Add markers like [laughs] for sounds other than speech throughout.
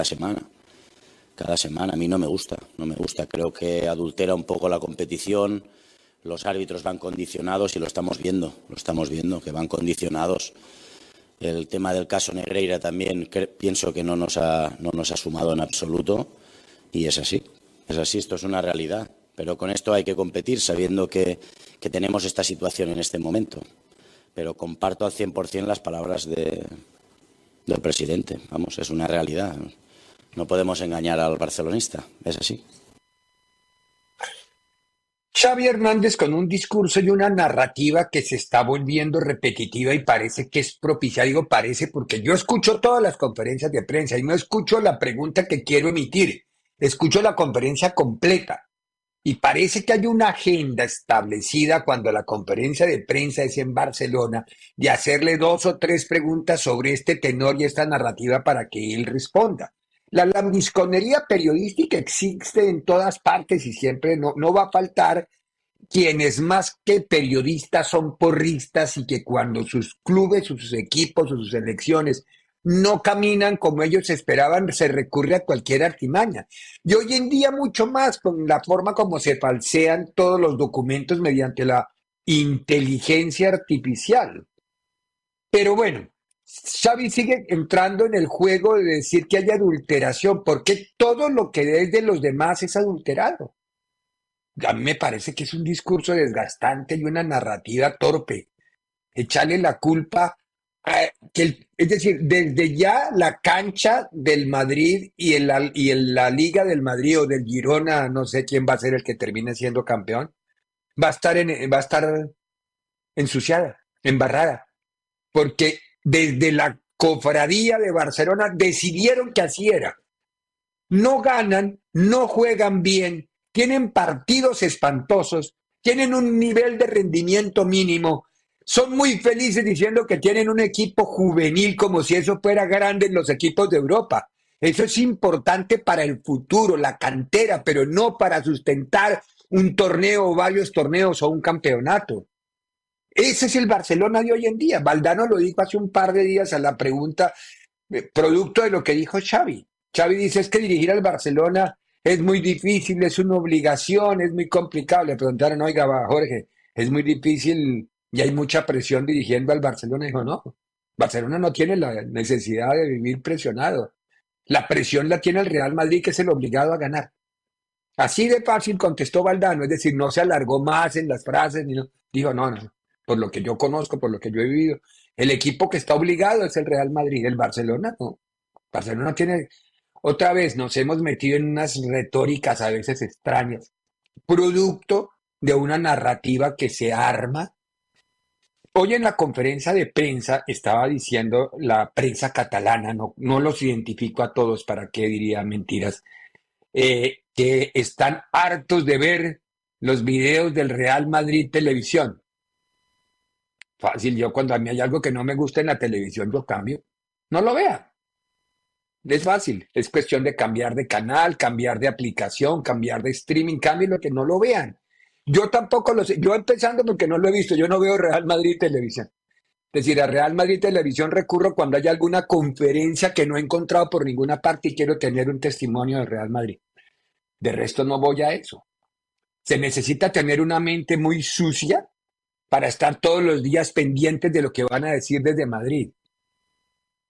cada semana. Cada semana. A mí no me gusta, no me gusta. Creo que adultera un poco la competición. Los árbitros van condicionados y lo estamos viendo, lo estamos viendo, que van condicionados. El tema del caso Negreira también pienso que no nos, ha, no nos ha sumado en absoluto y es así, es así, esto es una realidad. Pero con esto hay que competir sabiendo que, que tenemos esta situación en este momento. Pero comparto al 100% las palabras de, del presidente. Vamos, es una realidad. No podemos engañar al barcelonista, es así. Xavi Hernández con un discurso y una narrativa que se está volviendo repetitiva y parece que es propicia. Digo parece porque yo escucho todas las conferencias de prensa y no escucho la pregunta que quiero emitir. Escucho la conferencia completa. Y parece que hay una agenda establecida cuando la conferencia de prensa es en Barcelona de hacerle dos o tres preguntas sobre este tenor y esta narrativa para que él responda. La lambisconería periodística existe en todas partes y siempre no, no va a faltar quienes más que periodistas son porristas y que cuando sus clubes, sus equipos o sus elecciones no caminan como ellos esperaban, se recurre a cualquier artimaña. Y hoy en día mucho más con la forma como se falsean todos los documentos mediante la inteligencia artificial. Pero bueno, Xavi sigue entrando en el juego de decir que hay adulteración, porque todo lo que es de los demás es adulterado. A mí me parece que es un discurso desgastante y una narrativa torpe. Echarle la culpa que es decir, desde ya la cancha del Madrid y, en la, y la Liga del Madrid o del Girona, no sé quién va a ser el que termine siendo campeón, va a estar, en, va a estar ensuciada, embarrada, porque desde la cofradía de Barcelona decidieron que así era. No ganan, no juegan bien, tienen partidos espantosos, tienen un nivel de rendimiento mínimo, son muy felices diciendo que tienen un equipo juvenil como si eso fuera grande en los equipos de Europa. Eso es importante para el futuro, la cantera, pero no para sustentar un torneo varios torneos o un campeonato. Ese es el Barcelona de hoy en día. Valdano lo dijo hace un par de días a la pregunta, eh, producto de lo que dijo Xavi. Xavi dice es que dirigir al Barcelona es muy difícil, es una obligación, es muy complicado. Le preguntaron, oiga, Jorge, es muy difícil y hay mucha presión dirigiendo al Barcelona. Dijo, no, Barcelona no tiene la necesidad de vivir presionado. La presión la tiene el Real Madrid, que es el obligado a ganar. Así de fácil contestó Valdano, es decir, no se alargó más en las frases, ni dijo, no, no, por lo que yo conozco, por lo que yo he vivido, el equipo que está obligado es el Real Madrid, el Barcelona no. Barcelona tiene, otra vez nos hemos metido en unas retóricas a veces extrañas, producto de una narrativa que se arma Hoy en la conferencia de prensa estaba diciendo la prensa catalana, no, los identifico a todos, ¿para qué diría mentiras? Eh, que están hartos de ver los videos del Real Madrid Televisión. Fácil, yo cuando a mí hay algo que no me gusta en la televisión, yo cambio. No lo vea. Es fácil, es cuestión de cambiar de canal, cambiar de aplicación, cambiar de streaming, cambien lo que no lo vean. Yo tampoco lo sé. Yo empezando porque no lo he visto. Yo no veo Real Madrid televisión. Es decir, a Real Madrid Televisión recurro cuando hay alguna conferencia que no he encontrado por ninguna parte y quiero tener un testimonio de Real Madrid. De resto no voy a eso. Se necesita tener una mente muy sucia para estar todos los días pendientes de lo que van a decir desde Madrid.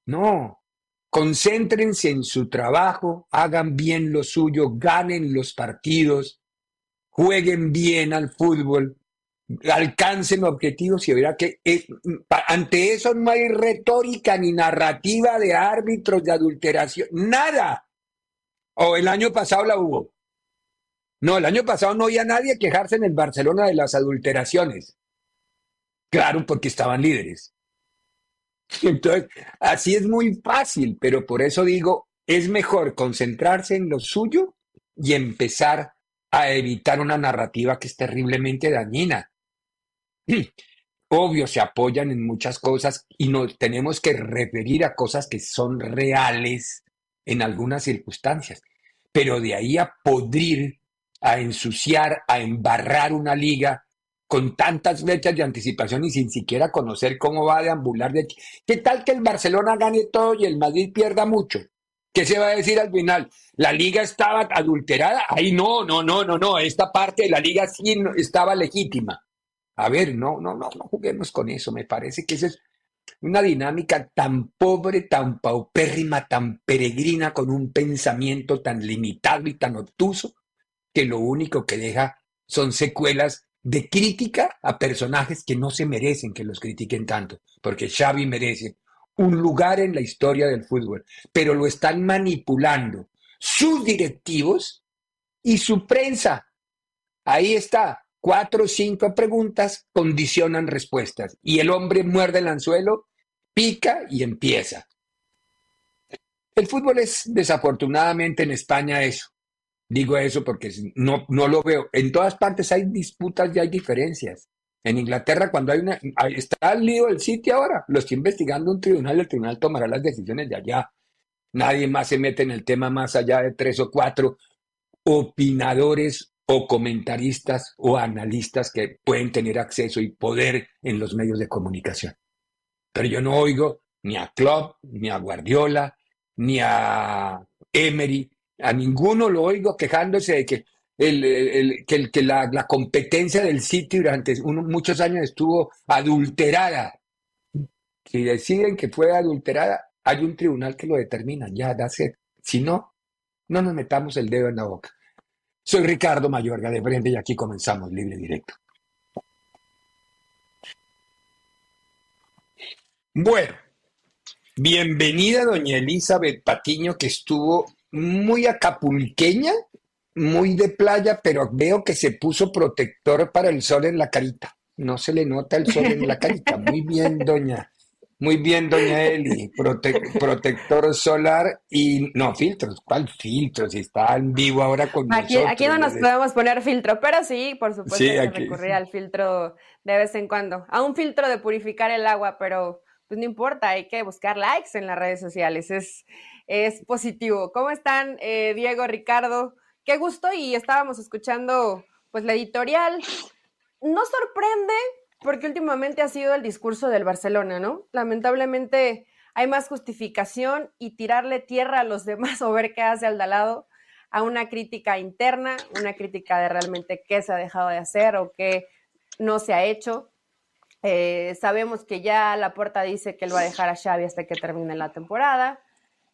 No, concéntrense en su trabajo, hagan bien lo suyo, ganen los partidos, jueguen bien al fútbol, alcancen objetivos y verá que ante eso no hay retórica ni narrativa de árbitros de adulteración, nada. O el año pasado la hubo. No, el año pasado no había nadie quejarse en el Barcelona de las adulteraciones. Claro, porque estaban líderes. Entonces, así es muy fácil, pero por eso digo, es mejor concentrarse en lo suyo y empezar a evitar una narrativa que es terriblemente dañina. Obvio, se apoyan en muchas cosas y nos tenemos que referir a cosas que son reales en algunas circunstancias, pero de ahí a podrir, a ensuciar, a embarrar una liga con tantas fechas de anticipación y sin siquiera conocer cómo va a deambular. De... ¿Qué tal que el Barcelona gane todo y el Madrid pierda mucho? ¿Qué se va a decir al final? ¿La liga estaba adulterada? Ay, no, no, no, no, no. Esta parte de la liga sí estaba legítima. A ver, no, no, no, no juguemos con eso. Me parece que esa es una dinámica tan pobre, tan paupérrima, tan peregrina, con un pensamiento tan limitado y tan obtuso, que lo único que deja son secuelas de crítica a personajes que no se merecen que los critiquen tanto, porque Xavi merece un lugar en la historia del fútbol, pero lo están manipulando sus directivos y su prensa. Ahí está, cuatro o cinco preguntas condicionan respuestas y el hombre muerde el anzuelo, pica y empieza. El fútbol es desafortunadamente en España eso. Digo eso porque no, no lo veo. En todas partes hay disputas y hay diferencias. En Inglaterra, cuando hay una. Está el lío del sitio ahora. Lo está investigando un tribunal. El tribunal tomará las decisiones de allá. Nadie más se mete en el tema más allá de tres o cuatro opinadores o comentaristas o analistas que pueden tener acceso y poder en los medios de comunicación. Pero yo no oigo ni a Klopp, ni a Guardiola, ni a Emery, a ninguno lo oigo quejándose de que, el, que, la, competencia del sitio durante muchos años estuvo adulterada. Si deciden que fue adulterada, hay un tribunal que lo determina, ya, da sed. Si no, no nos metamos el dedo en la boca. Soy Ricardo Mayorga de Frente y aquí comenzamos Libre Directo. Bueno, bienvenida doña Elizabeth Patiño que estuvo muy acapulqueña, muy de playa, pero veo que se puso protector para el sol en la carita. No se le nota el sol en la carita. Muy bien, doña. Muy bien, doña Eli. protector solar y no filtros. ¿Cuál filtro? Si está en vivo ahora con aquí, nosotros. Aquí no nos podemos poner filtro, pero sí, por supuesto, sí, que recurrir al filtro de vez en cuando. A un filtro de purificar el agua, pero pues no importa, hay que buscar likes en las redes sociales. Es, es positivo. ¿Cómo están, eh, Diego, Ricardo? Qué gusto y estábamos escuchando pues la editorial. No sorprende porque últimamente ha sido el discurso del Barcelona, ¿no? Lamentablemente hay más justificación y tirarle tierra a los [laughs] demás o ver qué hace al de lado a una crítica interna, una crítica de realmente qué se ha dejado de hacer o qué no se ha hecho. Eh, sabemos que ya la puerta dice que él va a dejar a Xavi hasta que termine la temporada.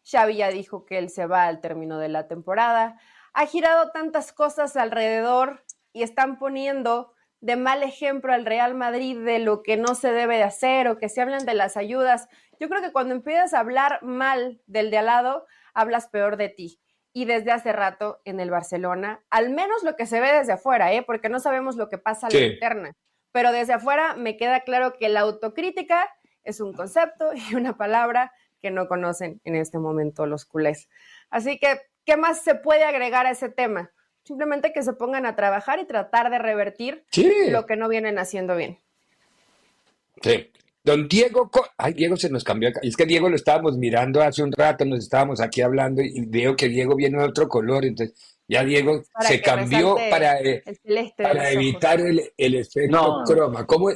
Xavi ya dijo que él se va al término de la temporada. Ha girado tantas cosas alrededor y están poniendo de mal ejemplo al Real Madrid de lo que no se debe de hacer o que se hablan de las ayudas. Yo creo que cuando empiezas a hablar mal del de al lado, hablas peor de ti. Y desde hace rato en el Barcelona, al menos lo que se ve desde afuera, ¿eh? porque no sabemos lo que pasa a la interna, pero desde afuera me queda claro que la autocrítica es un concepto y una palabra que no conocen en este momento los culés. Así que, ¿qué más se puede agregar a ese tema? Simplemente que se pongan a trabajar y tratar de revertir lo que no vienen haciendo bien. Sí. Don Diego, ay, Diego se nos cambió. Es que Diego lo estábamos mirando hace un rato, nos estábamos aquí hablando y veo que Diego viene de otro color. Entonces, Ya Diego se cambió para, eh, para evitar el, efecto croma. [laughs] ¿Cómo,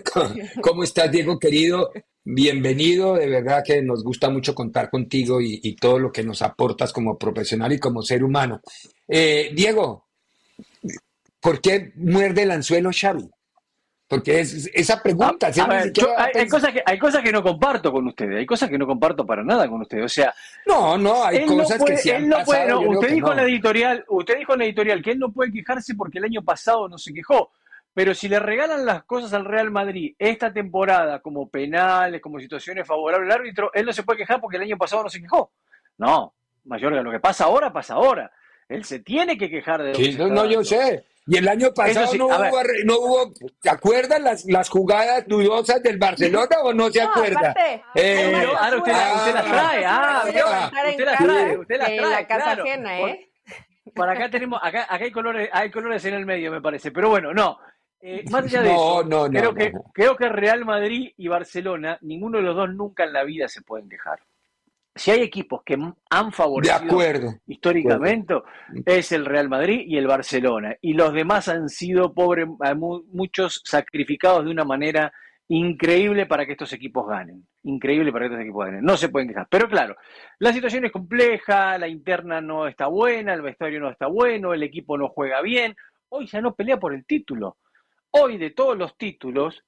cómo, estás, Diego querido? Bienvenido, de verdad que nos gusta mucho contar contigo y, todo lo que nos aportas como profesional y como ser humano. Eh, Diego, ¿por qué muerde el anzuelo Xavi? Porque es, esa pregunta. hay, cosas que, hay cosas que no comparto con ustedes, hay cosas que no comparto para nada con ustedes. O sea, no, no, hay cosas que usted dijo en la editorial, usted dijo en la editorial que él no puede quejarse porque el año pasado no se quejó. Pero si le regalan las cosas al Real Madrid esta temporada como penales, como situaciones favorables al árbitro, él no se puede quejar porque el año pasado no se quejó. No, Mayor, lo que pasa ahora, pasa ahora. Él se tiene que quejar de lo sí, no, yo sé. Y el año pasado no, hubo, no, hubo, ¿te acuerdan las, las jugadas dudosas del Barcelona o no se acuerda? eh, ahora usted, usted, las trae, ah, usted las trae, usted las trae. La casa ajena, ¿eh? Por, acá tenemos, acá, acá hay colores, hay colores en el medio, me parece, pero bueno, no. Eh, más allá de eso, creo, que, creo que Real Madrid y Barcelona, ninguno de los dos nunca en la vida se pueden quejar si hay equipos que han favorecido históricamente, es el Real Madrid y el Barcelona. Y los demás han sido pobres, muchos sacrificados de una manera increíble para que estos equipos ganen. Increíble para que estos equipos ganen. No se pueden quejar. Pero claro, la situación es compleja, la interna no está buena, el vestuario no está bueno, el equipo no juega bien. Hoy ya no pelea por el título. Hoy de todos los títulos,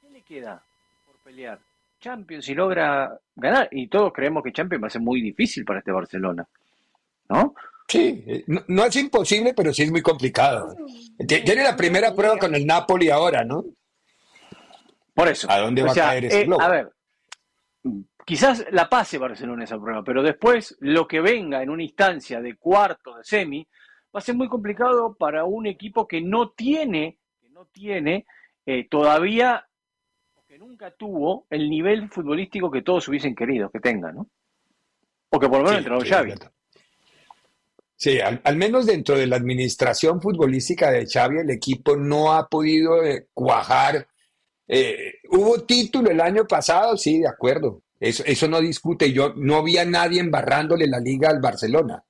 ¿qué le queda por pelear? Champions y logra ganar. Y todos creemos que Champions va a ser muy difícil para este Barcelona. ¿No? Sí, eh, no, es imposible, pero sí es muy complicado. Tiene la primera prueba con el Napoli ahora, ¿no? Por eso. ¿A dónde va a caer ese eh, A ver, quizás la pase Barcelona esa prueba, pero después lo que venga en una instancia de cuarto, de semi, va a ser muy complicado para un equipo que no tiene, que no tiene eh, todavía nunca tuvo el nivel futbolístico que todos hubiesen querido que tenga, ¿no? O que por lo menos entró Xavi. Sí, al, menos dentro de la administración futbolística de Xavi, el equipo no ha podido eh, cuajar. Eh, hubo título el año pasado, sí, de acuerdo. Eso, eso no discute. Yo no había nadie embarrándole la liga al Barcelona.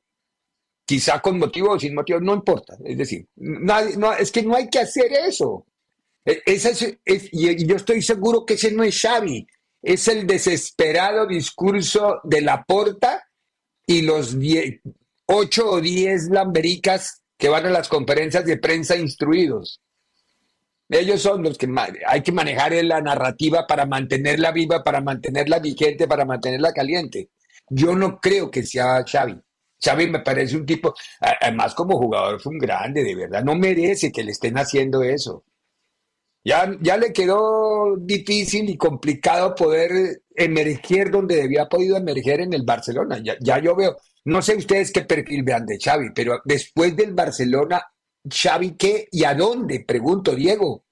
Quizá con motivo o sin motivo, no importa. Es decir, nadie, no, es que no hay que hacer eso. E, es, y yo estoy seguro que ese no es Xavi, es el desesperado discurso de la porta y los 8 o 10 lambericas que van a las conferencias de prensa instruidos. Ellos son los que hay que manejar la narrativa para mantenerla viva, para mantenerla vigente, para mantenerla caliente. Yo no creo que sea Xavi. Xavi me parece un tipo, además como jugador fue un grande, de verdad, no merece que le estén haciendo eso. Ya, ya le quedó difícil y complicado poder emerger donde debía podido emerger en el Barcelona. Ya, ya yo veo, no sé ustedes qué perfil vean de Xavi, pero después del Barcelona, Xavi, ¿qué y a dónde? Pregunto, Diego.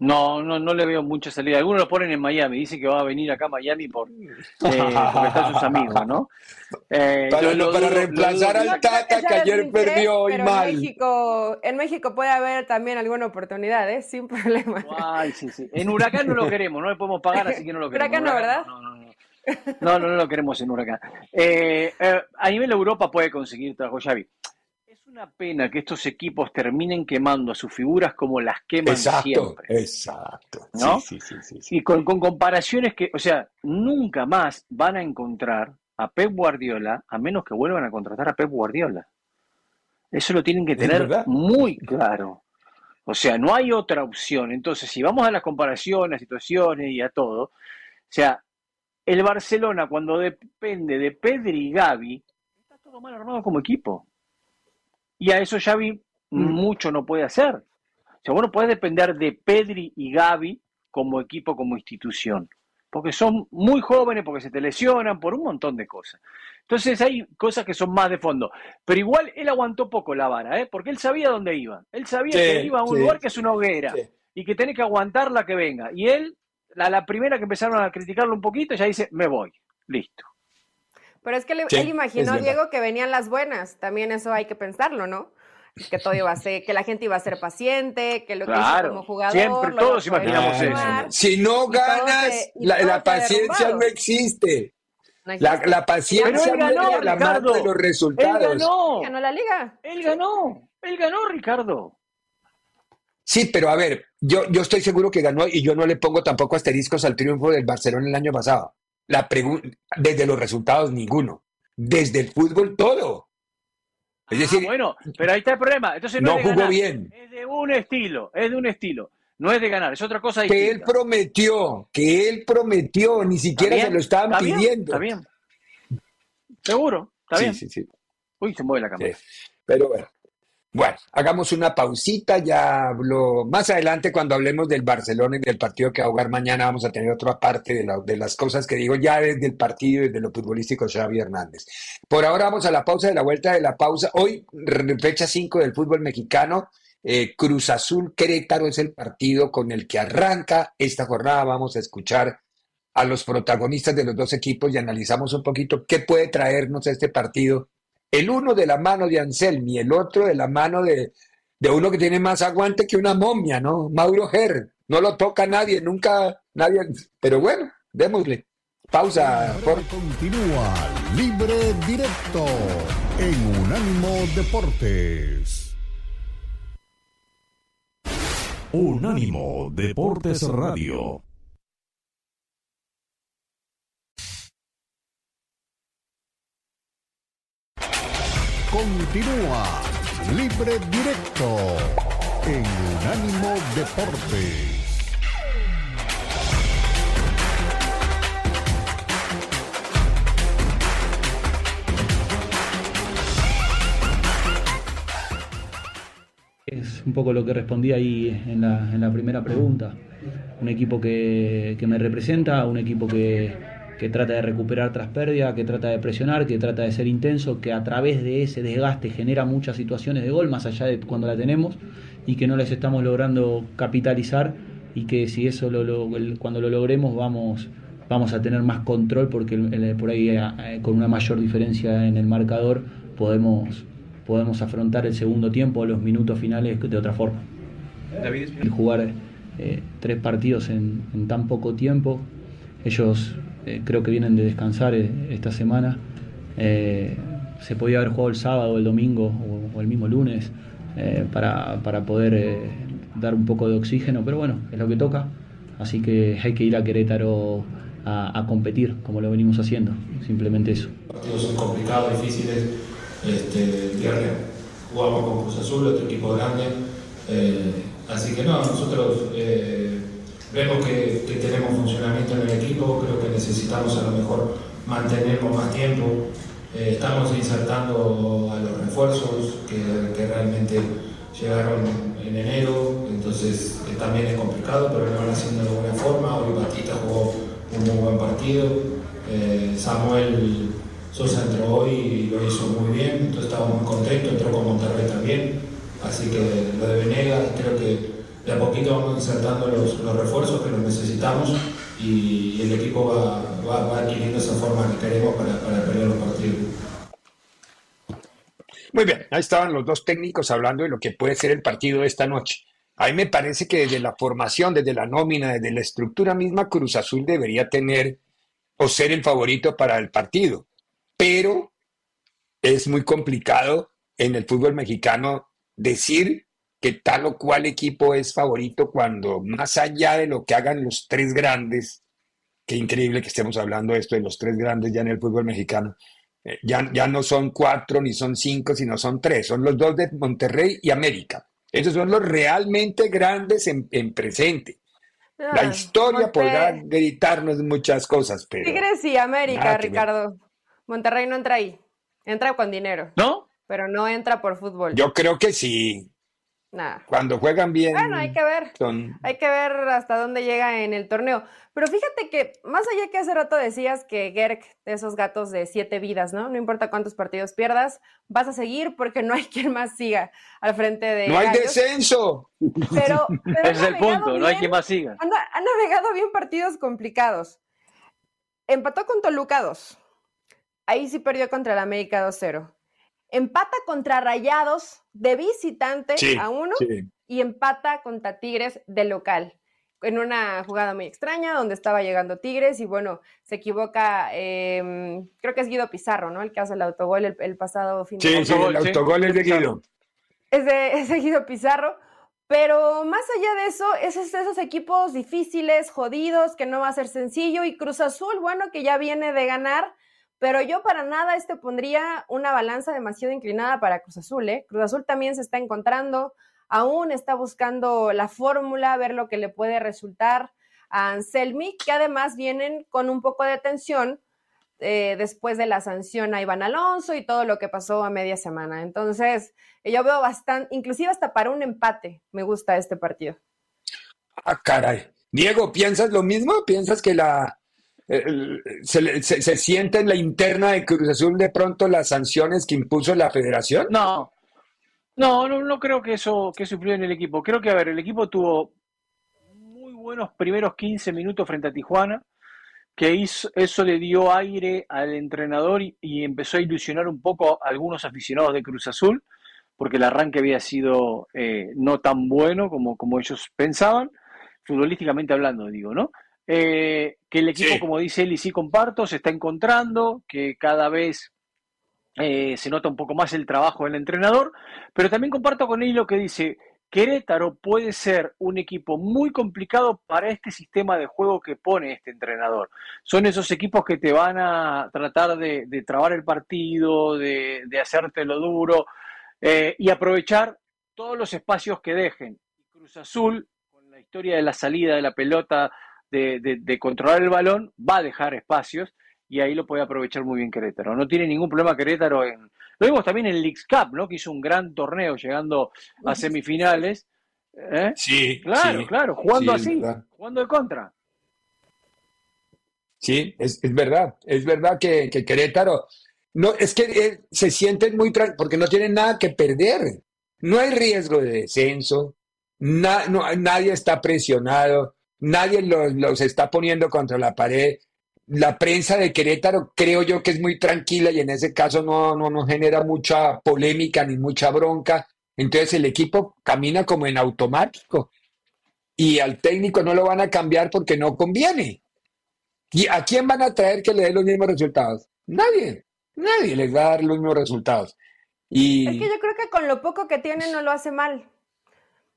No, no, no le veo mucha salida. Algunos lo ponen en Miami, dicen que va a venir acá a Miami por, eh, porque están sus amigos, ¿no? [laughs] Eh, para, reemplazar al Tata que ayer perdió y mal. En México, en México puede haber también alguna oportunidad, ¿eh? sin [laughs] problema. Ay, sí, sí. En Huracán no lo queremos, no le podemos pagar, así que no lo queremos. Huracán no, ¿verdad? No, no, no. No, no, lo queremos en Huracán. Eh, eh, a nivel Europa puede conseguir trabajo Xavi una pena que estos equipos terminen quemando a sus figuras como las queman siempre. Exacto, ¿no? Sí, sí, sí, y con, comparaciones que, o sea, nunca más van a encontrar a Pep Guardiola a menos que vuelvan a contratar a Pep Guardiola. Eso lo tienen que tener muy claro. O sea, no hay otra opción. Entonces, si vamos a las comparaciones, a situaciones y a todo, o sea, el Barcelona cuando depende de Pedri y Gaby, está todo mal armado como equipo. Y a eso Xavi mm. mucho no puede hacer. O sea, bueno, puede depender de Pedri y Gaby como equipo, como institución. Porque son muy jóvenes, porque se te lesionan, por un montón de cosas. Entonces hay cosas que son más de fondo. Pero igual él aguantó poco la vara, ¿eh? porque él sabía dónde iba. Él sabía que iba a un lugar que es una hoguera y que tiene que aguantar la que venga. Y él, la, la primera que empezaron a criticarlo un poquito, ya dice, me voy. Listo. Pero es que él imaginó, Diego, que venían las buenas. También eso hay que pensarlo, ¿no? Que todo iba a ser, que la gente iba a ser paciente, que lo que hizo como jugador. Siempre, todos imaginamos eso. Si no ganas, la, paciencia no existe. la, paciencia ganó, la mano de los resultados. Él ganó. ganó la liga. Él ganó. Él ganó, Ricardo. Sí, pero a ver, yo, yo estoy seguro que ganó y yo no le pongo tampoco asteriscos al triunfo del Barcelona el año pasado. La desde los resultados, ninguno. Desde el fútbol, todo. Es ah, decir, bueno, pero ahí está el problema. Entonces no, jugó bien. Es de un estilo, es de un estilo. No es de ganar, es otra cosa Que él prometió, que él prometió, ni siquiera se lo estaban pidiendo. está bien. Seguro, está bien. Sí, sí. Uy, se mueve la cámara. Pero bueno. Bueno, hagamos una pausita, ya hablo más adelante cuando hablemos del Barcelona y del partido que va a jugar mañana, vamos a tener otra parte de, las cosas que digo ya desde el partido desde lo futbolístico Xavi Hernández. Por ahora vamos a la pausa de la vuelta de la pausa. Hoy, fecha 5 del fútbol mexicano, eh, Cruz Azul Querétaro es el partido con el que arranca esta jornada. Vamos a escuchar a los protagonistas de los dos equipos y analizamos un poquito qué puede traernos este partido el uno de la mano de Anselmi, el otro de la mano de, uno que tiene más aguante que una momia, ¿no? Mauro Ger. No lo toca nadie, nunca nadie. Pero bueno, démosle. Pausa. Por... Continúa libre directo en Unánimo Deportes. Unánimo Deportes Radio. Continúa Libre Directo en Unánimo Deportes. Es un poco lo que respondí ahí en la, en la primera pregunta. Un equipo que, que me representa, un equipo que, que trata de recuperar tras pérdida, que trata de presionar, que trata de ser intenso, que a través de ese desgaste genera muchas situaciones de gol, más allá de cuando la tenemos, y que no les estamos logrando capitalizar, y que si eso lo, cuando lo logremos vamos, vamos a tener más control, porque por ahí eh, con una mayor diferencia en el marcador podemos, podemos afrontar el segundo tiempo, los minutos finales de otra forma. El jugar eh, tres partidos en, en tan poco tiempo, ellos eh, creo que vienen de descansar eh, esta semana. Eh, se podía haber jugado el sábado, el domingo o, el mismo lunes para, poder dar un poco de oxígeno, pero bueno, es lo que toca. Así que hay que ir a Querétaro a, competir, como lo venimos haciendo, simplemente eso. Partidos son complicados, difíciles. Este, viernes jugamos con Cruz Azul, otro equipo grande. así que no, nosotros Vemos que, tenemos funcionamiento en el equipo, creo que necesitamos a lo mejor mantenernos más tiempo. Eh, estamos insertando a los refuerzos que, realmente llegaron en enero, entonces eh, también es complicado, pero lo van haciendo de buena forma. Hoy Batista jugó un muy buen partido. Eh, Samuel Sosa entró hoy y lo hizo muy bien, entonces estamos muy contentos, entró con Monterrey también. Así que lo de Venegas creo que de a poquito vamos insertando los, refuerzos que los necesitamos y, el equipo va, adquiriendo esa forma que queremos para, para pelear los partidos. Muy bien, ahí estaban los dos técnicos hablando de lo que puede ser el partido de esta noche. A mí me parece que desde la formación, desde la nómina, desde la estructura misma, Cruz Azul debería tener o ser el favorito para el partido. Pero es muy complicado en el fútbol mexicano decir que tal o cual equipo es favorito cuando más allá de lo que hagan los tres grandes, qué increíble que estemos hablando de esto de los tres grandes ya en el fútbol mexicano, eh, ya, ya no son cuatro ni son cinco, sino son tres, son los dos de Monterrey y América. Esos son los realmente grandes en, presente. La ah, historia podrá gritarnos muchas cosas, pero... Tigres y América, Ricardo. Monterrey no entra ahí. Entra con dinero. ¿No? Pero no entra por fútbol. Yo creo que sí. Cuando juegan bien. Bueno, hay que ver. Hay que ver hasta dónde llega en el torneo. Pero fíjate que, más allá que hace rato decías que Gerk, de esos gatos de siete vidas, ¿no? No importa cuántos partidos pierdas, vas a seguir porque no hay [laughs] quien más siga al frente de. ¡No hay descenso! Pero. [laughs] es el punto, no hay quien más siga. Han, navegado bien partidos complicados. Empató con Toluca 2. Ahí sí perdió contra el América 2-0 empata contra Rayados de visitante a uno y empata contra Tigres de local. en una jugada muy extraña donde estaba llegando Tigres y bueno, se equivoca, em, creo que es Guido Pizarro, ¿no? El que hace el autogol el, pasado fin de semana. Sí, el autogol es de Guido. Es de, [laughs] es de Guido Pizarro. Pero más allá de eso, es esos equipos difíciles, jodidos, que no va a ser sencillo. Y Cruz Azul, bueno, que ya viene de ganar, pero yo para nada este pondría una balanza demasiado inclinada para Cruz Azul. ¿eh? Cruz Azul también se está encontrando, aún está buscando la fórmula, ver lo que le puede resultar a Anselmi, que además vienen con un poco de tensión eh, después de la sanción a Iván Alonso y todo lo que pasó a media semana. Entonces, yo veo bastante, inclusive hasta para un empate, me gusta este partido. Ah, caray. Diego, ¿piensas lo mismo? ¿Piensas que la se, se, siente en la interna de Cruz Azul de pronto las sanciones que impuso la federación? No, no, no, no creo que eso, que eso en el equipo. Creo que, a ver, el equipo tuvo muy buenos primeros 15 minutos frente a Tijuana que hizo, eso le dio aire al entrenador y, empezó a ilusionar un poco a algunos aficionados de Cruz Azul, porque el arranque había sido eh, no tan bueno como, como ellos pensaban, futbolísticamente hablando, digo, ¿no? Eh, que el equipo, como dice él, y sí comparto, se está encontrando, que cada vez eh, se nota un poco más el trabajo del entrenador, pero también comparto con él lo que dice, Querétaro puede ser un equipo muy complicado para este sistema de juego que pone este entrenador. Son esos equipos que te van a tratar de, trabar el partido, de, hacerte lo duro eh, y aprovechar todos los espacios que dejen. Cruz Azul, con la historia de la salida de la pelota, de controlar el balón, va a dejar espacios y ahí lo puede aprovechar muy bien Querétaro. No tiene ningún problema Querétaro en... Lo vimos también en el Leagues Cup, ¿no? Que hizo un gran torneo llegando a semifinales. ¿Eh? Sí, claro, claro, jugando así, jugando de contra. Sí, es, verdad, es verdad que, Querétaro, no, es que eh, se sienten muy, porque no tienen nada que perder, no hay riesgo de descenso, nadie está presionado, nadie los, los está poniendo contra la pared, la prensa de Querétaro creo yo que es muy tranquila y en ese caso no, no, no genera mucha polémica ni mucha bronca. Entonces el equipo camina como en automático y al técnico no lo van a cambiar porque no conviene. ¿Y a quién van a traer que le dé los mismos resultados? Nadie, nadie les va a dar los mismos resultados. Y... Es que yo creo que con lo poco que tiene no lo hace mal.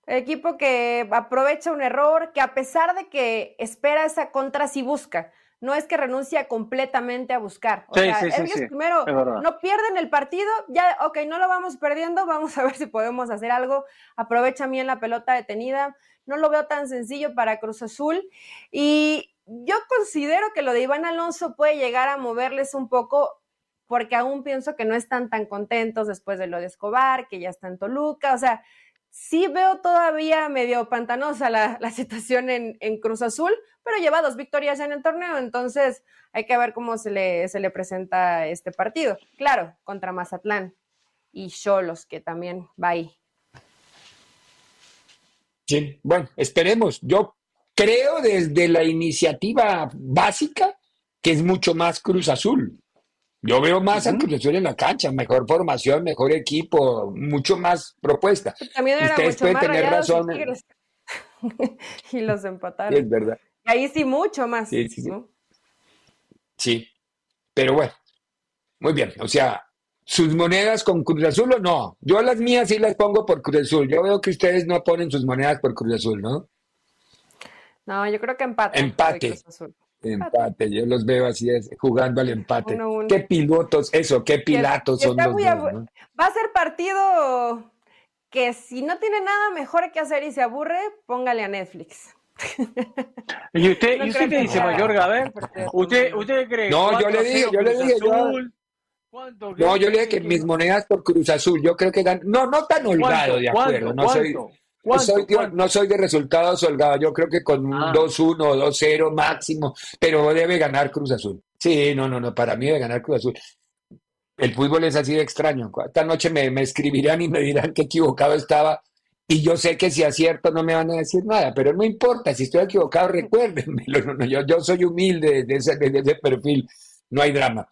El equipo que aprovecha un error, que a pesar de que espera esa contra, sí busca no es que renuncia completamente a buscar. O sea, ellos primero no pierden el partido, ya, ok, no lo vamos perdiendo, [laughs] vamos a ver si podemos hacer algo. Aprovecha bien la pelota detenida. No lo veo tan sencillo para Cruz Azul. Y yo considero que lo de Iván Alonso puede llegar a moverles un poco, porque aún pienso que no están tan contentos después de lo de Escobar, que ya está en Toluca. O sea, sí veo todavía medio pantanosa la, situación en, Cruz Azul, pero lleva dos victorias en el torneo, entonces hay que ver cómo se le, se le presenta este partido. Claro, contra Mazatlán y Cholos, que también va ahí. Sí, bueno, esperemos. Yo creo desde la iniciativa básica que es mucho más Cruz Azul. Yo veo más uh en la cancha, mejor formación, mejor equipo, mucho más propuesta. También era Ustedes pueden tener razón. [laughs] Y, los empataron. es verdad. ahí sí, mucho más. Sí, sí, sí. pero bueno, muy bien. O sea, sus monedas con Cruz Azul o no. Yo las mías sí las pongo por Cruz Azul. Yo veo que ustedes no ponen sus monedas por Cruz Azul, ¿no? No, yo creo que empate. Empate. Empate, yo los veo así jugando al empate. Qué pilotos, eso, qué pilatos son los Va a ser partido que si no tiene nada mejor que hacer y se aburre, póngale a Netflix. [laughs] ¿Y usted, ¿y usted qué dice, Mayor Gaber? ¿Usted, ¿Usted cree? No, yo le digo, yo le digo, no, yo le dije que mis monedas por Cruz Azul, yo creo que dan, no, no tan holgado, de acuerdo, no soy, no soy, no soy, de resultados holgados, yo creo que con un 2-1 o 2-0 máximo, pero debe ganar Cruz Azul. Sí, no, no, no, para mí debe ganar Cruz Azul. El fútbol es así de extraño. Esta noche me, me escribirán y me dirán que equivocado estaba y yo sé que si acierto no me van a decir nada, pero no importa, si estoy equivocado recuérdenmelo, [laughs] yo, yo soy humilde de ese, de ese perfil, no hay drama.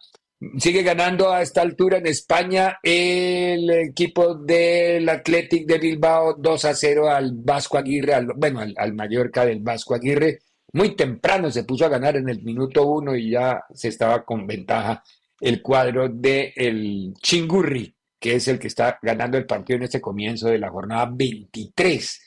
Sigue ganando a esta altura en España el equipo del Athletic de Bilbao 2 a 0 al Vasco Aguirre, bueno, al, Mallorca del Vasco Aguirre. Muy temprano se puso a ganar en el minuto uno y ya se estaba con ventaja el cuadro del el Chingurri, que es el que está ganando el partido en este comienzo de la jornada 23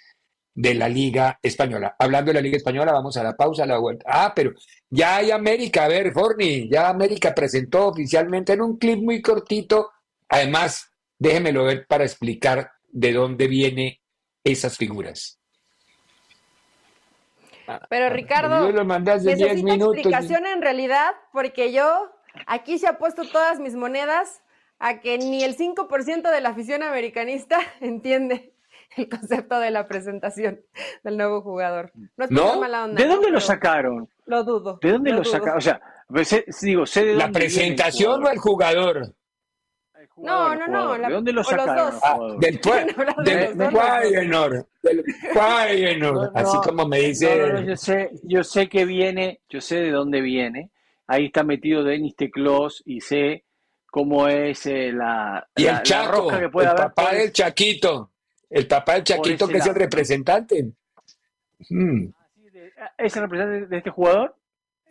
de la Liga Española. Hablando de la Liga Española, vamos a la pausa, a la vuelta. Ah, pero ya hay América, a ver, Forni, ya América presentó oficialmente en un clip muy cortito. Además, déjemelo ver para explicar de dónde vienen esas figuras. Pero Ricardo, yo lo explicación en realidad, porque yo aquí se ha puesto todas mis monedas a que ni el 5% de la afición americanista [laughs] entiende [laughs] el concepto de la presentación del nuevo jugador. No, Mala onda, ¿De dónde lo sacaron? Lo dudo. ¿De dónde lo, sacaron? O sea, pues, digo, sé de ¿La presentación o el jugador? no, no, no. ¿De dónde lo sacaron? Ah, del Feyenoord. [laughs] Del Feyenoord. Así como me dice. yo, sé, yo sé que viene, yo sé de dónde viene. Ahí está metido Denis Teclos y sé cómo es eh, la, y el Chaco, que puede el papá del Chaquito. El papá del Chaquito, que es el representante. Hmm. ¿Es el representante de este jugador?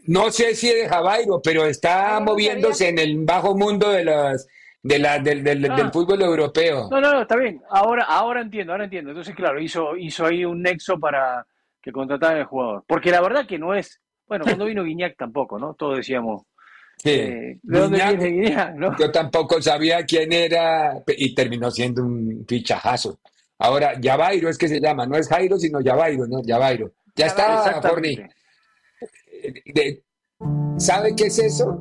No sé si es de Javairo, pero está moviéndose en el bajo mundo de las de la, del, del, ah. fútbol europeo. No, no, no, está bien. Ahora, ahora entiendo, ahora entiendo. Entonces, claro, hizo, hizo ahí un nexo para que contratara el jugador. Porque la verdad que no es. Bueno, cuando vino Guiñac tampoco, ¿no? Todos decíamos. Sí. Eh, ¿De dónde viene Guiñac? ¿no? Yo tampoco sabía quién era y terminó siendo un fichajazo. Ahora, Yavairo es que se llama, no es Jairo, sino Yavairo, ¿no? Yavairo. Ya está, Forni. ¿Sabe qué es eso?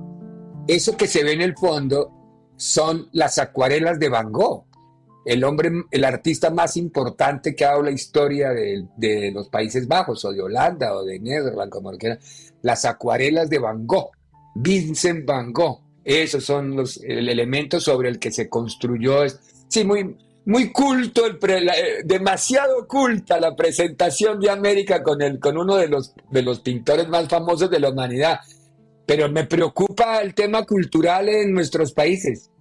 Eso que se ve en el fondo son las acuarelas de Van Gogh, el hombre, el artista más importante que ha dado la historia de, los Países Bajos, o de Holanda, o de Netherlands, como quiera. Las acuarelas de Van Gogh, Vincent Van Gogh. Esos son los el elemento sobre el que se construyó. Sí, muy, muy culto, el eh, demasiado culta la presentación de América con, el, con uno de los, de los pintores más famosos de la humanidad. Pero me preocupa el tema cultural en nuestros países.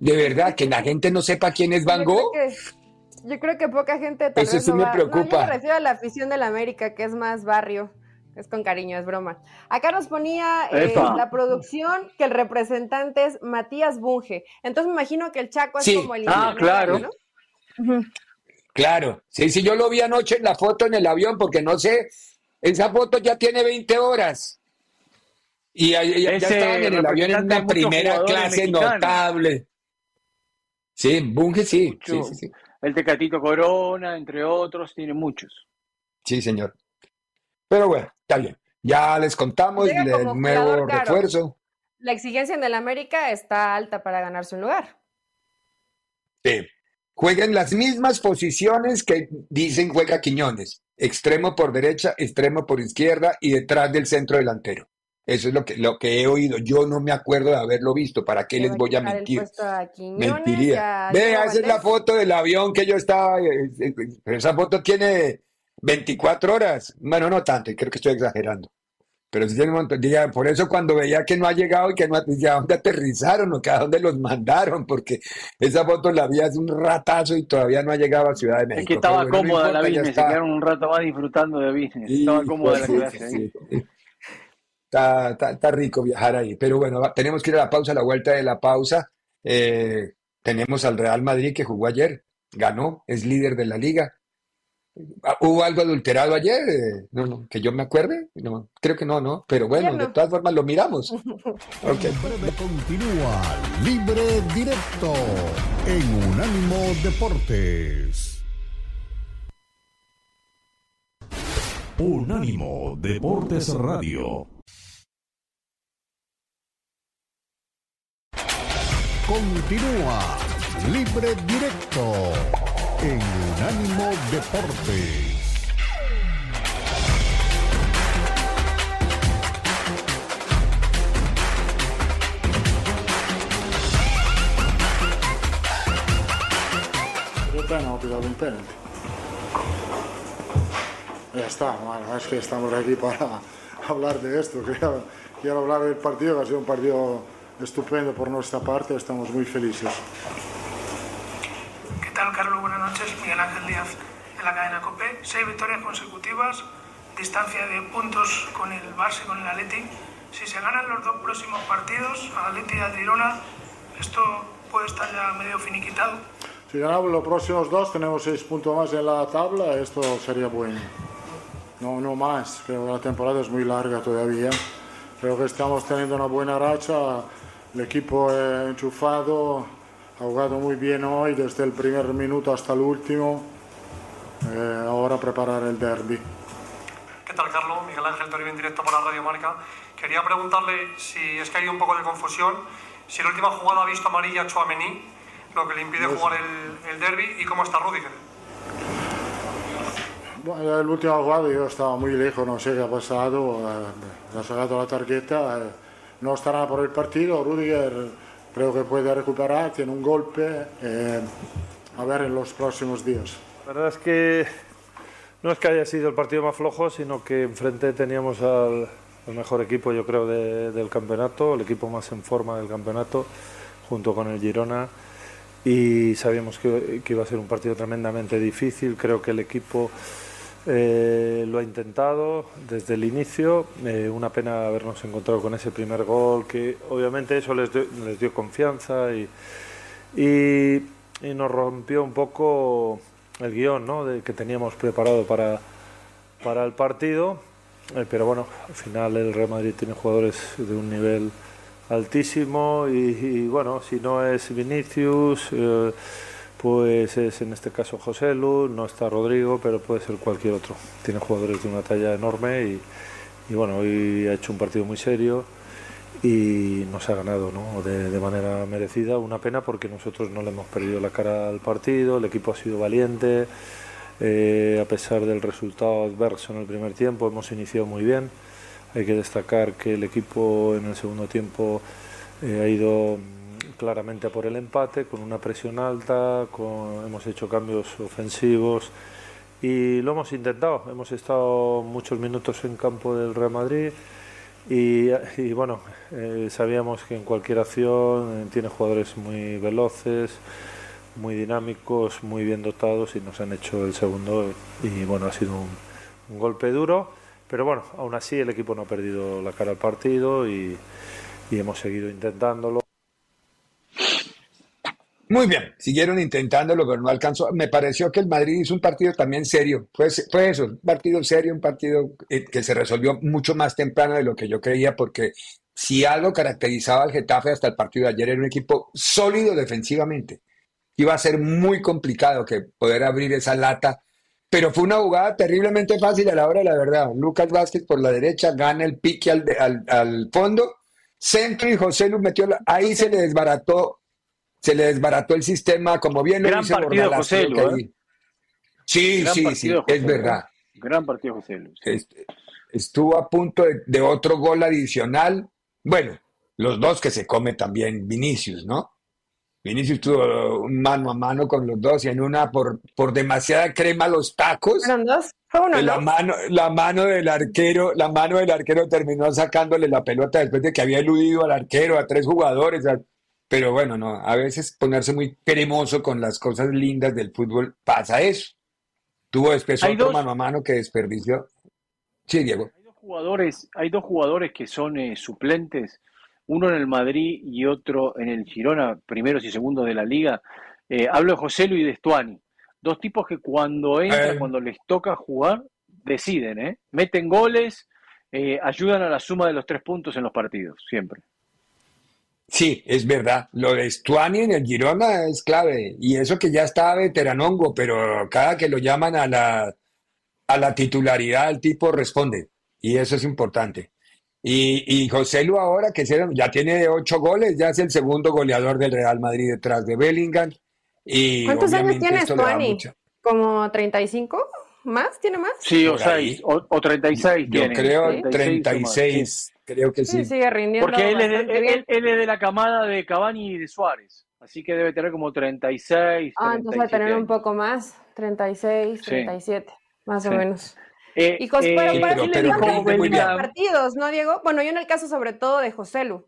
De verdad, que la gente no sepa quién es Van Gogh. Yo creo que, poca gente tal Eso sí me preocupa. yo me refiero a la afición de la América, que es más barrio. Es con cariño, es broma. Acá nos ponía eh, la producción que el representante es Matías Bunge. Entonces me imagino que el Chaco es como el... Ah, claro. Claro. Sí, sí, yo lo vi anoche en la foto en el avión, porque no sé, esa foto ya tiene 20 horas. Y ya, estaban en el avión en una primera clase notable. Sí, Bunge sí, sí, sí, sí. El Tecatito Corona, entre otros, tiene muchos. Sí, señor. Pero bueno, está bien. Ya les contamos el nuevo refuerzo. La exigencia en el América está alta para ganarse un lugar. Sí. Juegan las mismas posiciones que dicen juega Quiñones. Extremo por derecha, extremo por izquierda y detrás del centro delantero. Eso es lo que, lo que he oído. Yo no me acuerdo de haberlo visto. ¿Para qué les voy a mentir? Mentiría. Vea, esa es la foto del avión que yo estaba. Eh, eh, eh, esa foto tiene 24 horas. Bueno, no tanto, creo que estoy exagerando. Pero sí tiene un montón. por eso cuando veía que no ha llegado y que no ha, ¿a dónde aterrizaron o que a dónde los mandaron? Porque esa foto la vi hace un ratazo y todavía no ha llegado a Ciudad de México. Es que estaba cómoda la business, se quedaron un rato más disfrutando de business. estaba cómoda la clase. Está, está, rico viajar ahí. Pero bueno, tenemos que ir a la pausa, a la vuelta de la pausa. Eh, tenemos al Real Madrid que jugó ayer, ganó, es líder de la liga. Ah, ¿Hubo algo adulterado ayer? No, no, que yo me acuerde. No, creo que no, no. Pero bueno, de todas formas lo miramos. [laughs] Okay. Continúa libre directo en Unánimo Deportes. Unánimo Deportes Radio. Continúa libre directo en Unánimo Deportes. No un penalti. Ya está, bueno, es que estamos aquí para [laughs] hablar de esto. Quiero, quiero hablar del partido, que ha sido un partido estupendo por nuestra parte, estamos muy felices. ¿Qué tal, Carlos? Buenas noches. Miguel Ángel Díaz de la cadena COPE. Seis victorias consecutivas, distancia de puntos con el Barça y con el Atleti. Si se ganan los dos próximos partidos, Atleti y al Girona, esto puede estar ya medio finiquitado. Si ganamos los próximos dos, tenemos seis puntos más en la tabla, esto sería bueno. No, no más, creo que la temporada es muy larga todavía. Creo que estamos teniendo una buena racha, el equipo enchufado, ha jugado muy bien hoy, desde el primer minuto hasta el último. Eh, ahora preparar el derby. ¿Qué tal, Carlos? Miguel Ángel Toribio en directo para Radio Marca. Quería preguntarle si es que hay un poco de confusión, si la última jugada ha visto amarilla a Chouameni lo que le impide jugar el, el derby y cómo está Rudiger. Bueno, el último jugada yo estaba muy lejos, no sé qué ha pasado, eh, ha sacado la tarjeta, eh, no estará por el partido, Rudiger creo que puede recuperar, tiene un golpe, eh, a ver en los próximos días. La verdad es que no es que haya sido el partido más flojo, sino que enfrente teníamos al, mejor equipo, yo creo, del campeonato, el equipo más en forma del campeonato, junto con el Girona y sabíamos que, iba a ser un partido tremendamente difícil. Creo que el equipo eh, lo ha intentado desde el inicio. Eh, una pena habernos encontrado con ese primer gol, que obviamente eso les dio, les dio confianza y, y, nos rompió un poco el guion ¿no? de, que teníamos preparado para, para el partido. Eh, pero bueno, al final el Real Madrid tiene jugadores de un nivel altísimo y, bueno, si no es Vinicius, pues es en este caso José Lu, no está Rodrigo, pero puede ser cualquier otro. Tiene jugadores de una talla enorme y, bueno, hoy ha hecho un partido muy serio y nos ha ganado ¿no? de, manera merecida. Una pena porque nosotros no le hemos perdido la cara al partido, el equipo ha sido valiente, eh, a pesar del resultado adverso en el primer tiempo, hemos iniciado muy bien. Hay que destacar que el equipo en el segundo tiempo eh, ha ido claramente por el empate, con una presión alta, hemos hecho cambios ofensivos y lo hemos intentado. Hemos estado muchos minutos en campo del Real Madrid y, bueno, eh, sabíamos que en cualquier acción eh, tiene jugadores muy veloces, muy dinámicos, muy bien dotados y nos han hecho el segundo y bueno, ha sido un golpe duro pero bueno, aún así el equipo no ha perdido la cara al partido y, hemos seguido intentándolo. Muy bien, siguieron intentándolo, pero no alcanzó. Me pareció que el Madrid hizo un partido también serio. Fue, fue eso, un partido serio, un partido eh, que se resolvió mucho más temprano de lo que yo creía, porque si algo caracterizaba al Getafe hasta el partido de ayer era un equipo sólido defensivamente. Iba a ser muy complicado que poder abrir esa lata pero fue una jugada terriblemente fácil a la hora de la verdad. Lucas Vázquez por la derecha gana el pique al, al, fondo, centro y José Lu metió, ahí se le desbarató, se le desbarató el sistema, como bien lo dice partido José Lu, ¿eh? Sí, sí, sí, es verdad. Gran partido José Lu. Estuvo a punto de, de otro gol adicional. Bueno, los dos que se come también Vinicius, ¿no? Vinicius tuvo un mano a mano con los dos y en una por, por demasiada crema los tacos. dos? Fue uno, la mano, la mano del arquero, la mano del arquero terminó sacándole la pelota después de que había eludido al arquero, a tres jugadores. Pero bueno, no, a veces ponerse muy cremoso con las cosas lindas del fútbol pasa eso. Tuvo después otro mano a mano que desperdició. Sí, Diego. Hay dos jugadores, hay dos jugadores que son eh, suplentes uno en el Madrid y otro en el Girona, primeros y segundos de la liga. Eh, hablo de José Luis de Stuani. Dos tipos que cuando entran, eh. cuando les toca jugar, deciden, ¿eh? Meten goles, eh, ayudan a la suma de los tres puntos en los partidos, siempre. Sí, es verdad. Lo de Stuani en el Girona es clave. Y eso que ya está veteranongo, pero cada que lo llaman a la, a la titularidad, el tipo responde. Y eso es importante. Y, José Lu ahora, que ya tiene ocho goles, ya es el segundo goleador del Real Madrid detrás de Bellingham. Y ¿Cuántos años tienes, Tuani? ¿Como 35? ¿Más? ¿Tiene más? Sí, o, seis, o, 36 Yo creo 36, creo que sí. sí. sigue rindiendo Porque él es, de, él, es, de, la camada de Cavani y de Suárez, así que debe tener como 36, Ah, entonces va a tener un poco más, 36, 37, más o menos. Eh, y José, eh, pero, partidos, ¿no, Diego? Bueno, yo en el caso sobre todo de José Lu.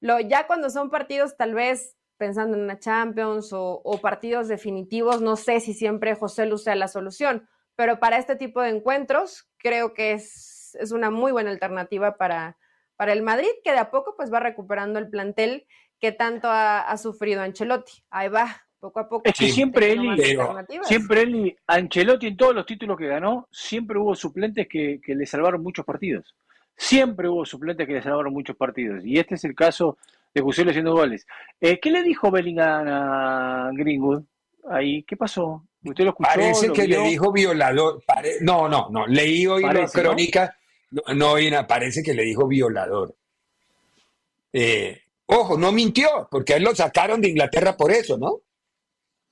Lo, ya cuando son partidos tal vez pensando en una Champions o, partidos definitivos, no sé si siempre José Lu sea la solución, pero para este tipo de encuentros creo que es, es una muy buena alternativa para, para el Madrid, que de a poco pues va recuperando el plantel que tanto ha, sufrido Ancelotti. Ahí va, poco a poco. Es que siempre él, siempre Ancelotti en todos los títulos que ganó, siempre hubo suplentes que, le salvaron muchos partidos. Siempre hubo suplentes que le salvaron muchos partidos. Y este es el caso de José haciendo goles. Eh, ¿Qué le dijo Bellingham a Greenwood? Ahí, ¿qué pasó? ¿Usted lo escuchó? Parece que le dijo violador. No, no, no. Leí hoy la crónica. No, no, parece que le dijo violador. Eh, ojo, no mintió, porque él lo sacaron de Inglaterra por eso, ¿no?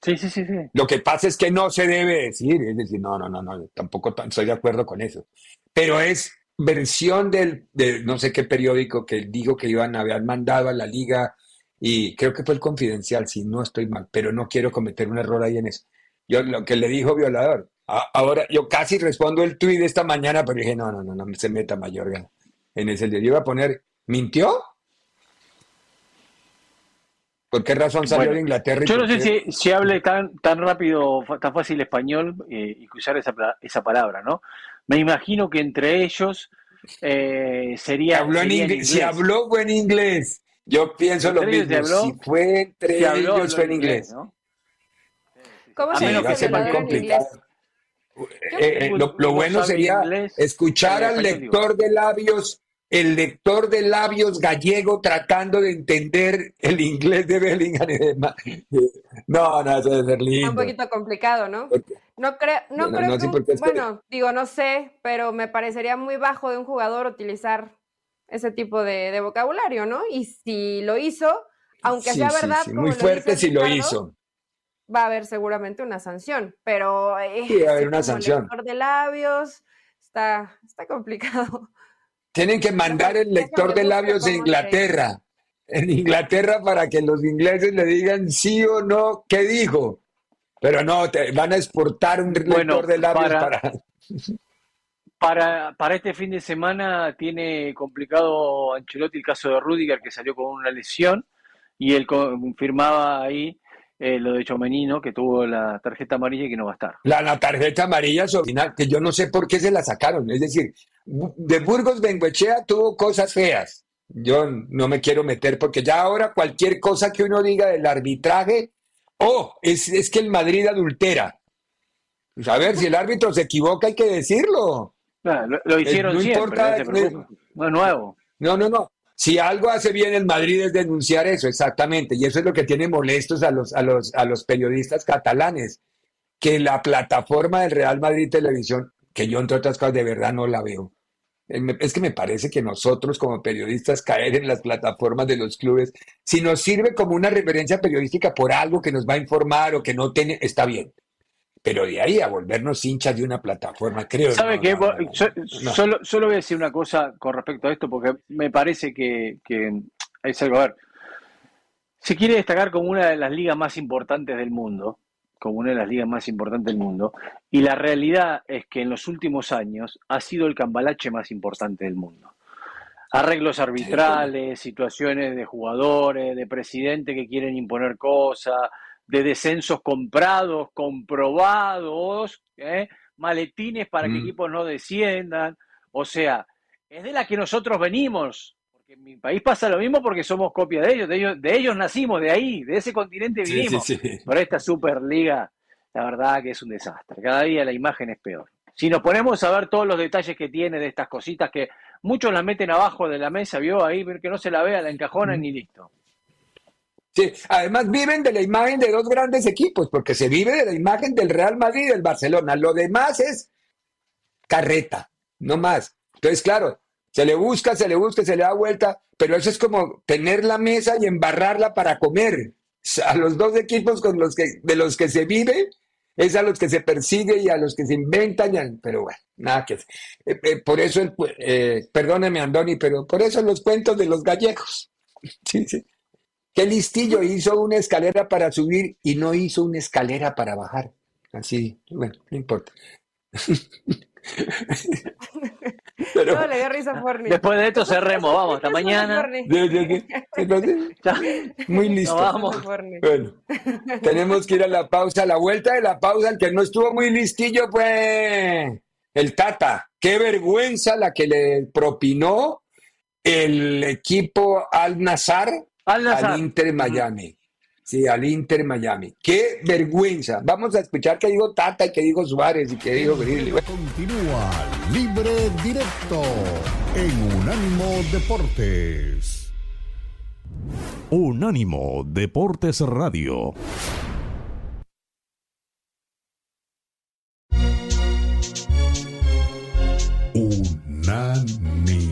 Sí, sí, sí, sí. Lo que pasa es que no se debe decir, es decir, no, no, no, no, tampoco estoy de acuerdo con eso. Pero es versión del, de no sé qué periódico que dijo que iban a haber mandado a la liga y creo que fue el confidencial, si no estoy mal, pero no quiero cometer un error ahí en eso. Yo lo que le dijo violador, Ahora, yo casi respondo el tuit de esta mañana, pero dije, no, no, no, no se meta Mayorga en ese día. Yo iba a poner, ¿mintió? ¿Por qué razón salió de Inglaterra? Yo no sé si, si hable tan, tan rápido, tan fácil español eh, y usar esa, esa palabra, ¿no? Me imagino que entre ellos eh, sería. habló en inglés. Si habló buen inglés. Yo pienso lo mismo. si fue entre ellos, fue en inglés. ¿no? ¿Cómo se dice en inglés? Eh, eh, lo, bueno sería escuchar al lector de labios, el lector de labios gallego tratando de entender el inglés de Bellingham No, no, eso debe ser lindo. Un poquito complicado, ¿no? no creo, no, creo bueno, digo, no sé, pero me parecería muy bajo de un jugador utilizar ese tipo de, vocabulario, ¿no? Y si lo hizo, aunque sea verdad. muy fuerte si lo hizo va a haber seguramente una sanción, pero eh, sí, va a haber una sanción. lector de labios está, está complicado. Tienen que mandar el lector de labios de Inglaterra, en Inglaterra para que los ingleses le digan sí o no qué dijo. Pero no, te van a exportar un lector de labios para... [laughs] para... para... este fin de semana tiene complicado Ancelotti el caso de Rudiger que salió con una lesión y él confirmaba ahí eh, lo de Chomenino, que tuvo la tarjeta amarilla y que no va a estar. La, la tarjeta amarilla final, que yo no sé por qué se la sacaron. Es decir, de Burgos Benguechea tuvo cosas feas. Yo no me quiero meter porque ya ahora cualquier cosa que uno diga del arbitraje, oh, es, es que el Madrid adultera. Pues a ver, si el árbitro se equivoca hay que decirlo. lo, hicieron no siempre, importa, no es nuevo. No, no, no. Si algo hace bien el Madrid es denunciar eso, exactamente. Y eso es lo que tiene molestos a los, a los, a los periodistas catalanes, que la plataforma del Real Madrid Televisión, que yo entre otras cosas de verdad no la veo, eh, es que me parece que nosotros como periodistas caer en las plataformas de los clubes, si nos sirve como una referencia periodística por algo que nos va a informar o que no tiene, está bien. Pero de ahí a volvernos hinchas de una plataforma, creo. ¿Sabe qué? solo, solo voy a decir una cosa con respecto a esto, porque me parece que, que es algo. A ver, se quiere destacar como una de las ligas más importantes del mundo, como una de las ligas más importantes del mundo, y la realidad es que en los últimos años ha sido el cambalache más importante del mundo. Arreglos arbitrales, situaciones de jugadores, de presidente que quieren imponer cosas, de descensos comprados, comprobados, ¿eh? maletines para que mm. equipos no desciendan. O sea, es de la que nosotros venimos. Porque en mi país pasa lo mismo porque somos copia de ellos. De ellos, de ellos nacimos, de ahí, de ese continente vivimos. Pero esta Superliga, la verdad que es un desastre. Cada día la imagen es peor. Si nos ponemos a ver todos los detalles que tiene de estas cositas que muchos las meten abajo de la mesa, vio ahí, que no se la vea, la encajonan mm. y listo. Sí, además viven de la imagen de dos grandes equipos, porque se vive de la imagen del Real Madrid y del Barcelona. Lo demás es carreta, no más. Entonces, claro, se le busca, se le busca, se le da vuelta, pero eso es como tener la mesa y embarrarla para comer. A los dos equipos con los que, de los que se vive, es a los que se persigue y a los que se inventan, pero bueno, nada que eh, eh, por eso, el, eh, perdóneme Andoni, pero por eso los cuentos de los gallegos. [laughs] Sí, sí. ¿Qué listillo hizo una escalera para subir y no hizo una escalera para bajar? Así, bueno, no importa. [laughs] no, le dio risa a Forni. Después de esto cerremos, vamos, hasta mañana. Muy listo. vamos. Bueno, tenemos que ir a la pausa. A la vuelta de la pausa, el que no estuvo muy listillo fue el Tata. Qué vergüenza la que le propinó el equipo Al Nazar al, al Inter Miami. Sí, al Inter Miami. Qué vergüenza. Vamos a escuchar qué dijo Tata y qué dijo Suárez y qué dijo Grilli. Continúa libre directo en Unánimo Deportes. Unánimo Deportes Radio. Unánimo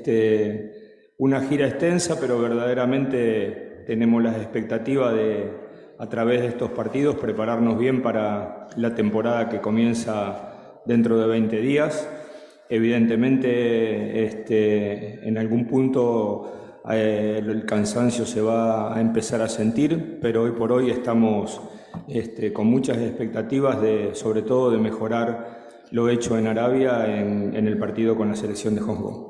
Este, una gira extensa, pero verdaderamente tenemos las expectativas de, a través de estos partidos, prepararnos bien para la temporada que comienza dentro de 20 días. Evidentemente, este, en algún punto eh, el cansancio se va a empezar a sentir, pero hoy por hoy estamos este, con muchas expectativas de, sobre todo, de mejorar lo hecho en Arabia en, en el partido con la selección de Hong Kong.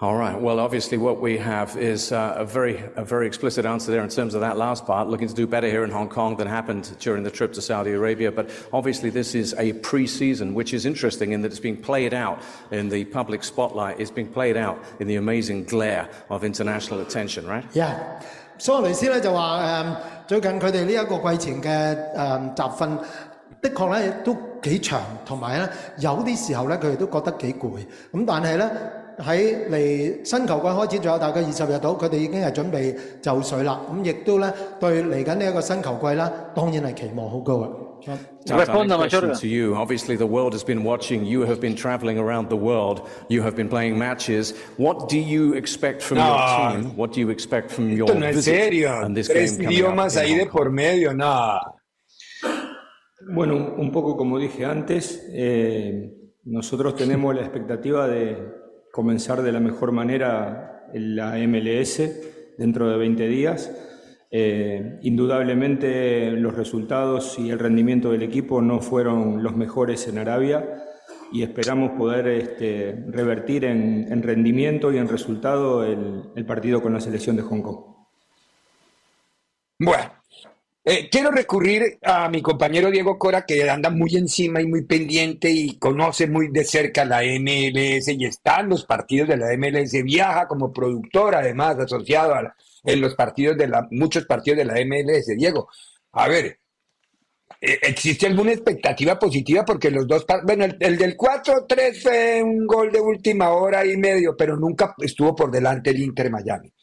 All right. Well, obviously, what we have is uh, a very, a very explicit answer there in terms of that last part. Looking to do better here in Hong Kong than happened during the trip to Saudi Arabia. But obviously, this is a pre-season, which is interesting in that it's being played out in the public spotlight. It's being played out in the amazing glare of international attention, right? Yeah. 苏雷斯咧就话诶，最近佢哋呢一个季前嘅诶集训的确咧都几长，同埋咧有啲时候咧佢哋都觉得几攰。咁但系咧 喺嚟新球季开始仲有大概二十日到，佢哋已经系准备就绪啦。咁亦都咧对嚟紧呢一个新球季啦，当然系期望好高嘅。question to you. Obviously, the world has been watching. You have been traveling around the world. You have been playing matches. What do you expect from no. your team? What do you expect from your no visit? And this Tres game idiomas ahí de por medio, no. Bueno, un poco como dije antes, eh, nosotros tenemos la expectativa de comenzar de la mejor manera la MLS dentro de 20 días. Eh, indudablemente los resultados y el rendimiento del equipo no fueron los mejores en Arabia y esperamos poder este, revertir en, rendimiento y en resultado el, el partido con la selección de Hong Kong. Bueno, eh, quiero recurrir a mi compañero Diego Cora, que anda muy encima y muy pendiente y conoce muy de cerca la MLS y está en los partidos de la MLS, viaja como productor además asociado a en los partidos de la, muchos partidos de la MLS. Diego, a ver, eh, ¿existe alguna expectativa positiva? Porque los dos, bueno, el, el del 4-3 fue un gol de última hora y medio, pero nunca estuvo por delante el Inter Miami.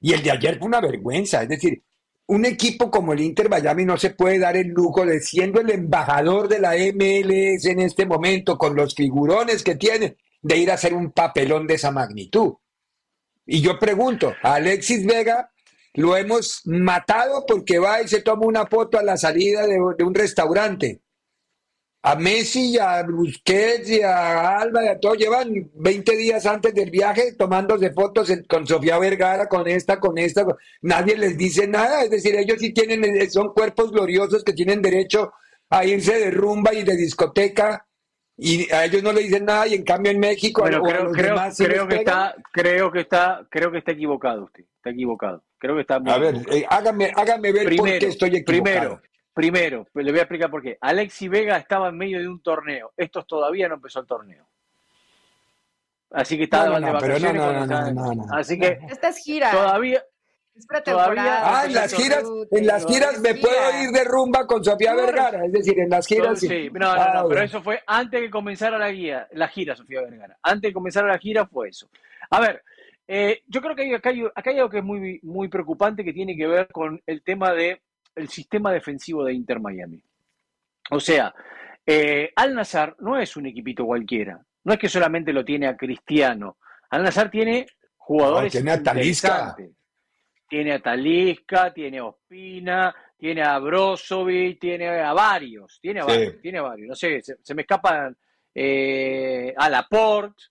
Y el de ayer fue una vergüenza, es decir, un equipo como el Inter Miami no se puede dar el lujo de siendo el embajador de la MLS en este momento, con los figurones que tiene, de ir a hacer un papelón de esa magnitud. Y yo pregunto, a Alexis Vega lo hemos matado porque va y se toma una foto a la salida de, de un restaurante a Messi a Busquets y a Alba y a todos llevan 20 días antes del viaje tomándose fotos con Sofía Vergara, con esta, con esta. Nadie les dice nada, es decir, ellos sí tienen, eh, son cuerpos gloriosos que tienen derecho a irse de rumba y de discoteca y a ellos no le dicen nada y en cambio en México creo, creo, que está creo que está creo que está equivocado usted está equivocado. Creo que está a ver eh, hágame hágame ver por qué estoy equivocado. primero Primero, le voy a explicar por qué. Alexi Vega estaba en medio de un torneo. Estos todavía no empezó el torneo. Así que estaba de vacaciones. Así que. Esta es gira. Todavía. Es todavía. Ah, en las giras, en las giras me puedo ir de rumba con Sofía Vergara. Es decir, en las giras. Sí, no, no, ah, no, pero eso fue antes de que comenzara la guía, la gira, Sofía Vergara. Antes de comenzar la gira fue eso. A ver, Eh, yo creo que acá, hay, algo que es muy, muy preocupante que tiene que ver con el tema del el sistema defensivo de Inter Miami. O sea, eh, Al Nazar no es un equipito cualquiera. No es que solamente lo tiene a Cristiano. Al Nazar tiene jugadores. tiene a Talisca. Tiene a Talisca, tiene a Ospina, tiene a Brozovic, tiene a varios. Tiene a varios, tiene varios. No sé, se, me escapan eh, a Laporte.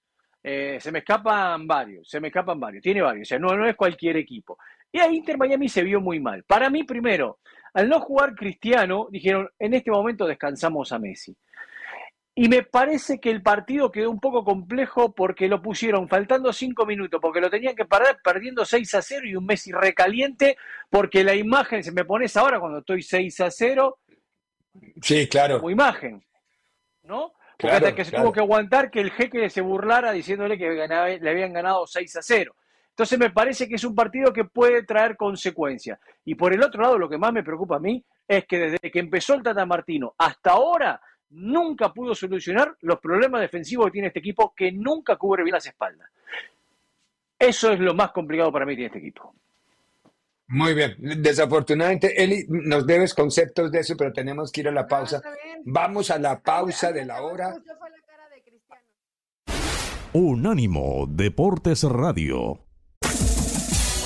Eh, se me escapan varios, se me escapan varios, tiene varios, o sea, no, no es cualquier equipo. Y a Inter Miami se vio muy mal. Para mí, primero, al no jugar Cristiano, dijeron, en este momento descansamos a Messi. Y me parece que el partido quedó un poco complejo porque lo pusieron faltando cinco minutos, porque lo tenían que perder perdiendo 6 a 0 y un Messi recaliente, porque la imagen, se me pones ahora cuando estoy 6 a 0, sí, claro. como imagen, ¿no? Porque hasta que se tuvo que aguantar que el jeque se burlara diciéndole que le habían ganado 6 a 0. Entonces me parece que es un partido que puede traer consecuencias. Y por el otro lado, lo que más me preocupa a mí es que desde que empezó el Tata Martino hasta ahora nunca pudo solucionar los problemas defensivos que tiene este equipo, que nunca cubre bien las espaldas. Eso es lo más complicado para mí tiene este equipo. Muy bien. Desafortunadamente, Eli, nos debes conceptos de eso, pero tenemos que ir a la pausa. Vamos a la pausa de la hora. Unánimo Deportes Radio.